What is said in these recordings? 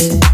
you.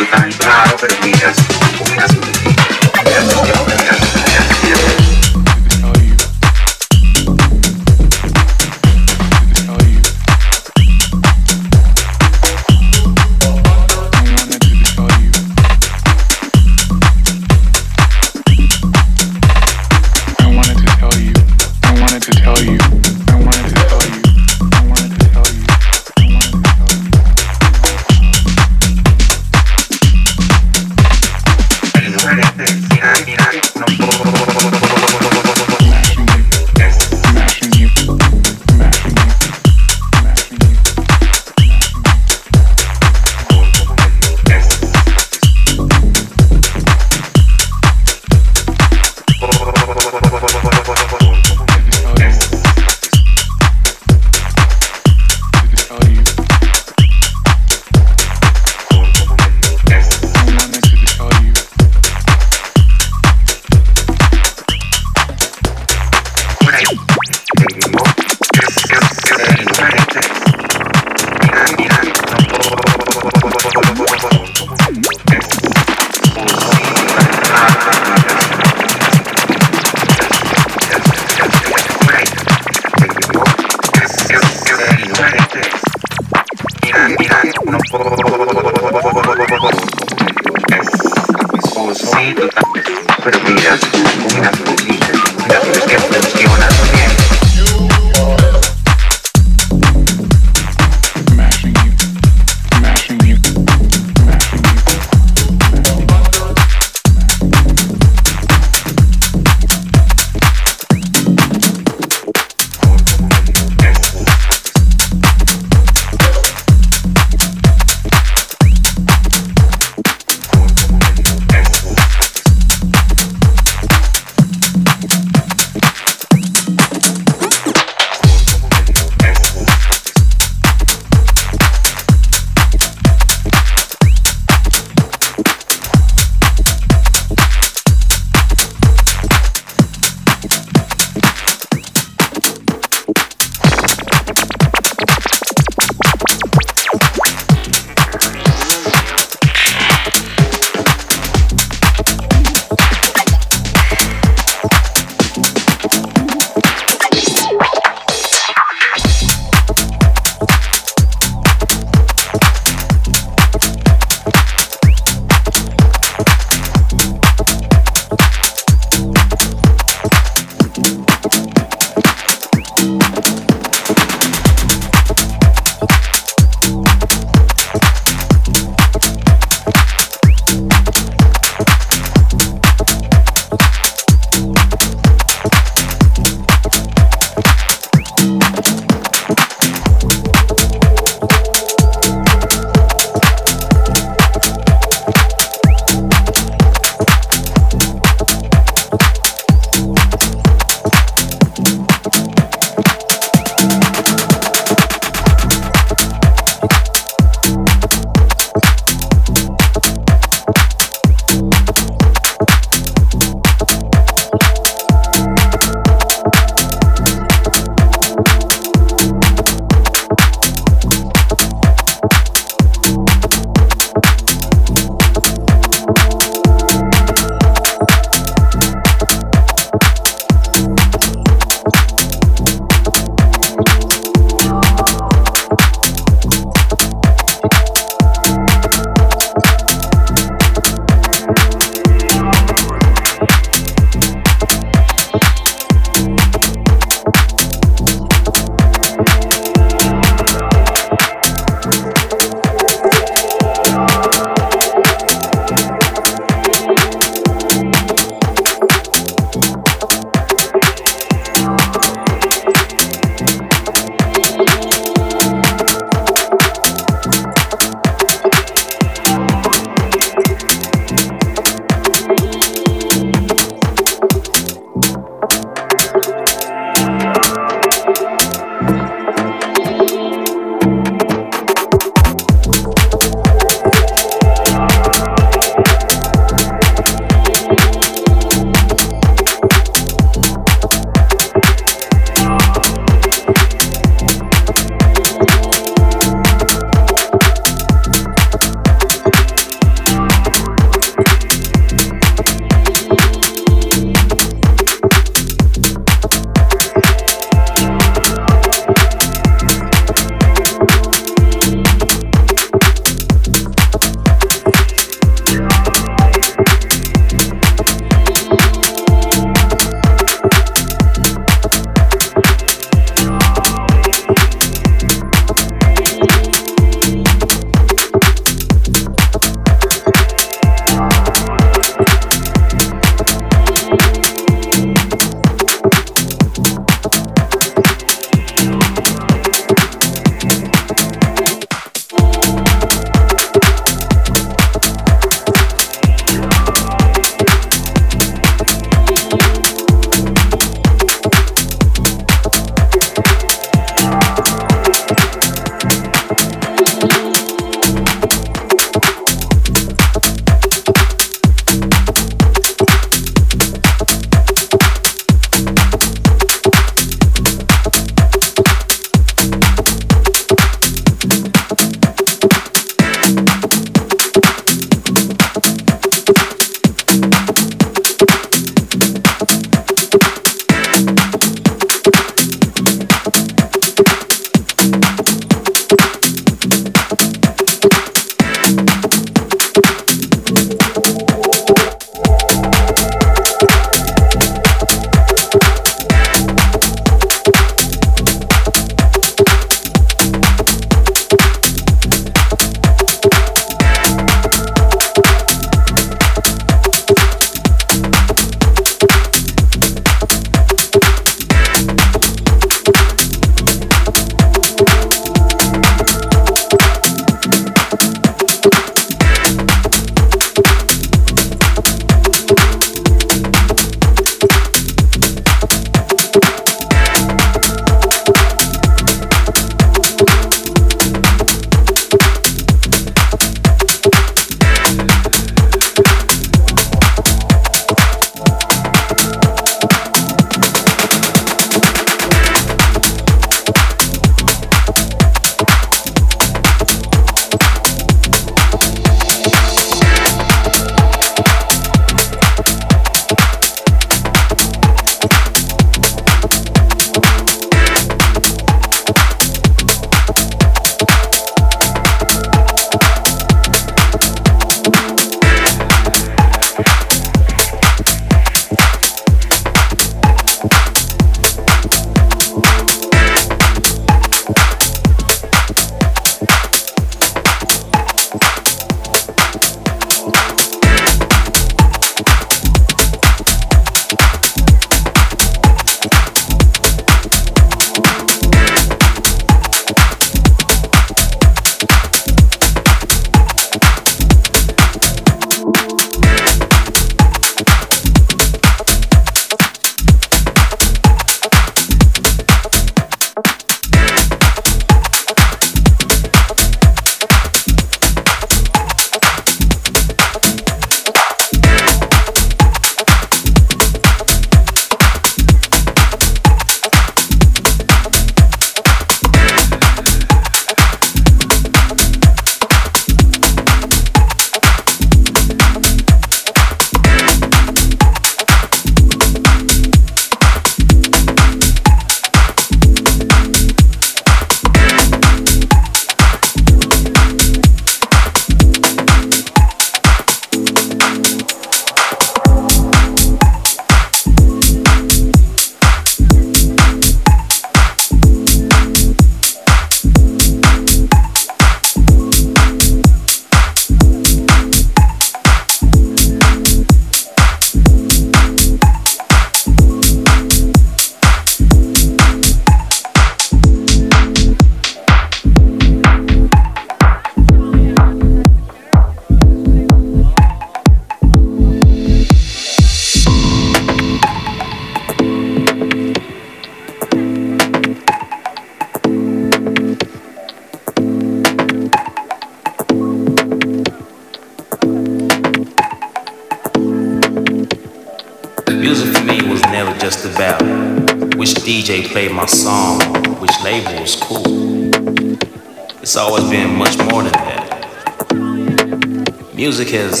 Music has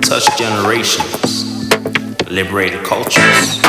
touched generations, liberated cultures.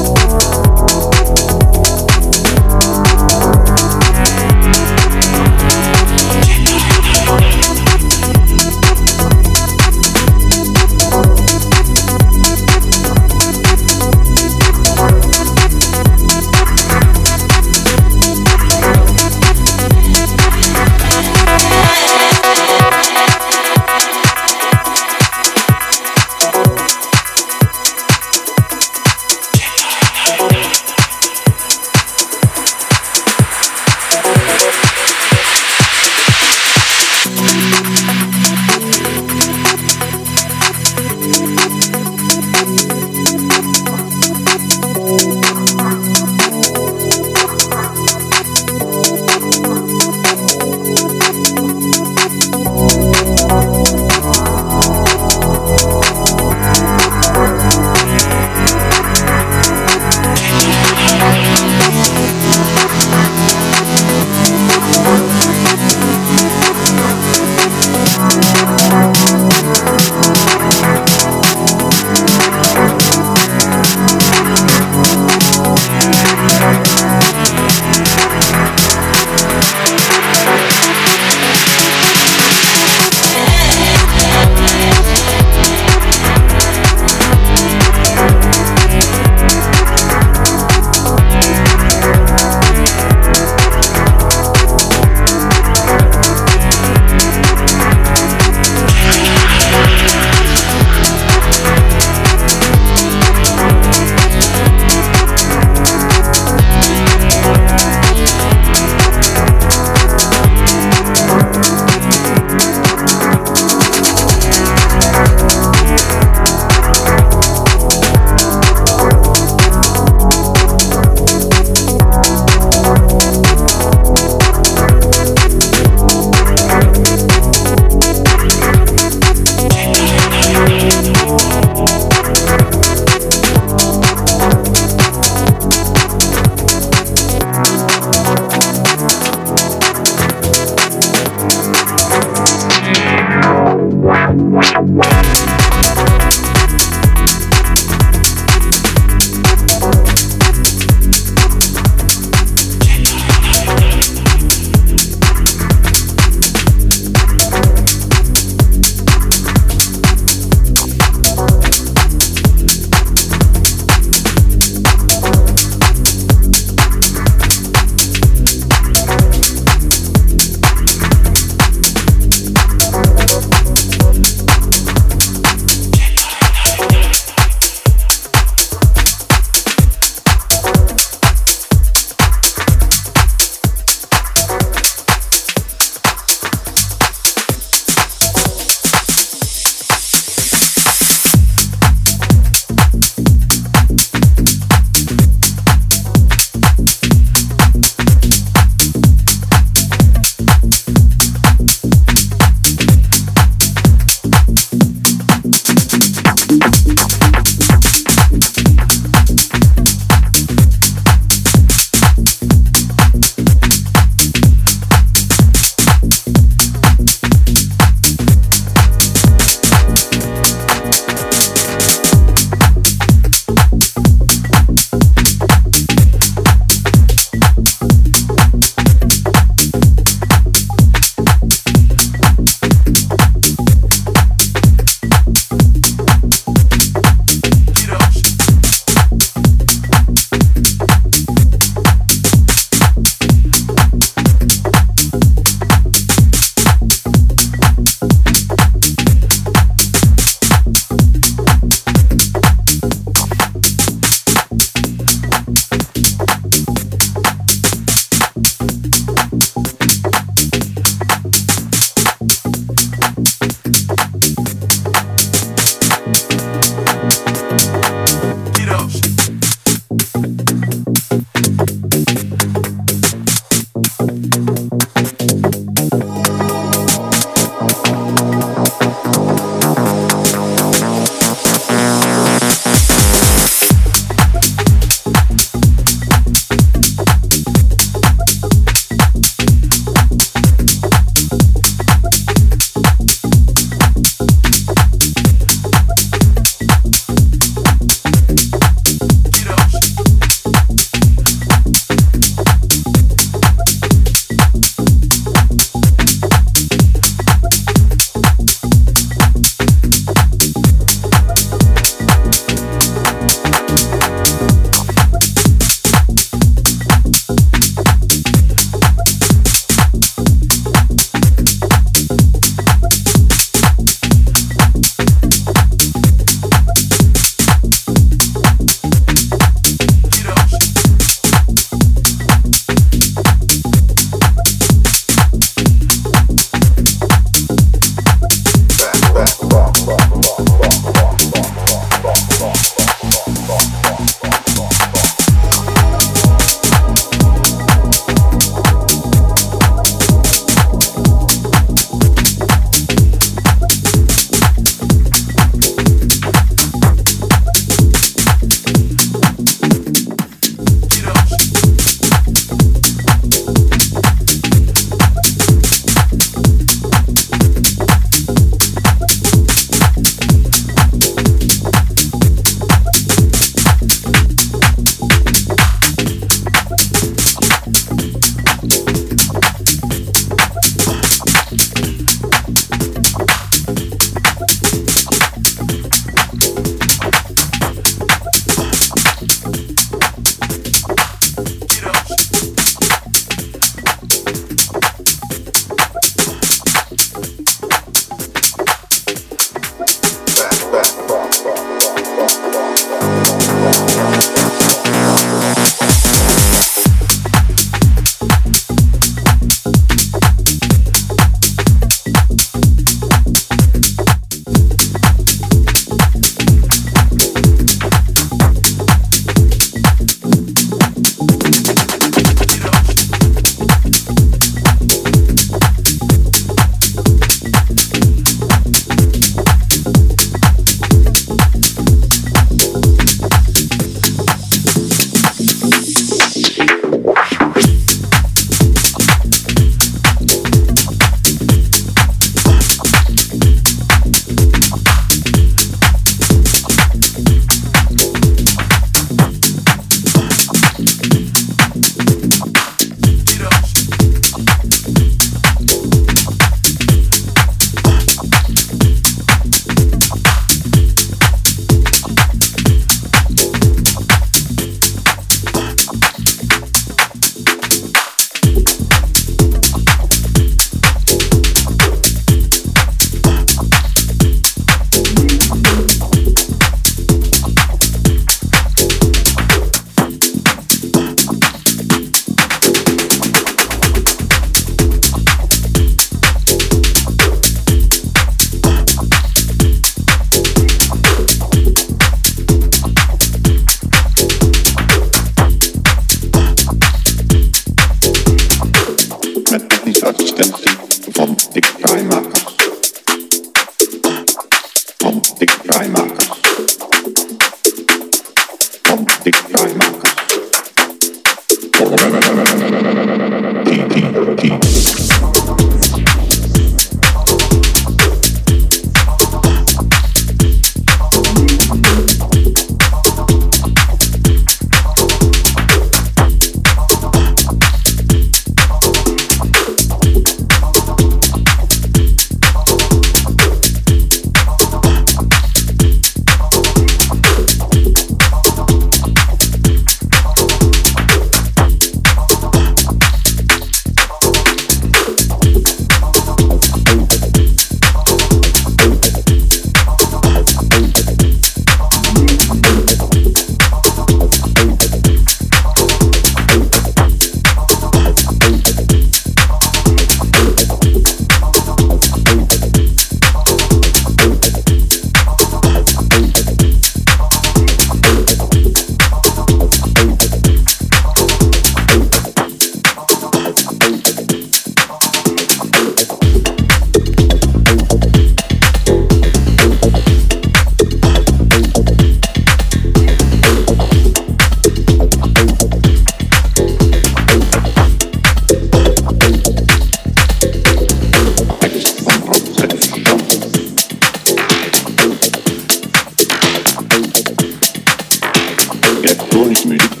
Johannes Mühle.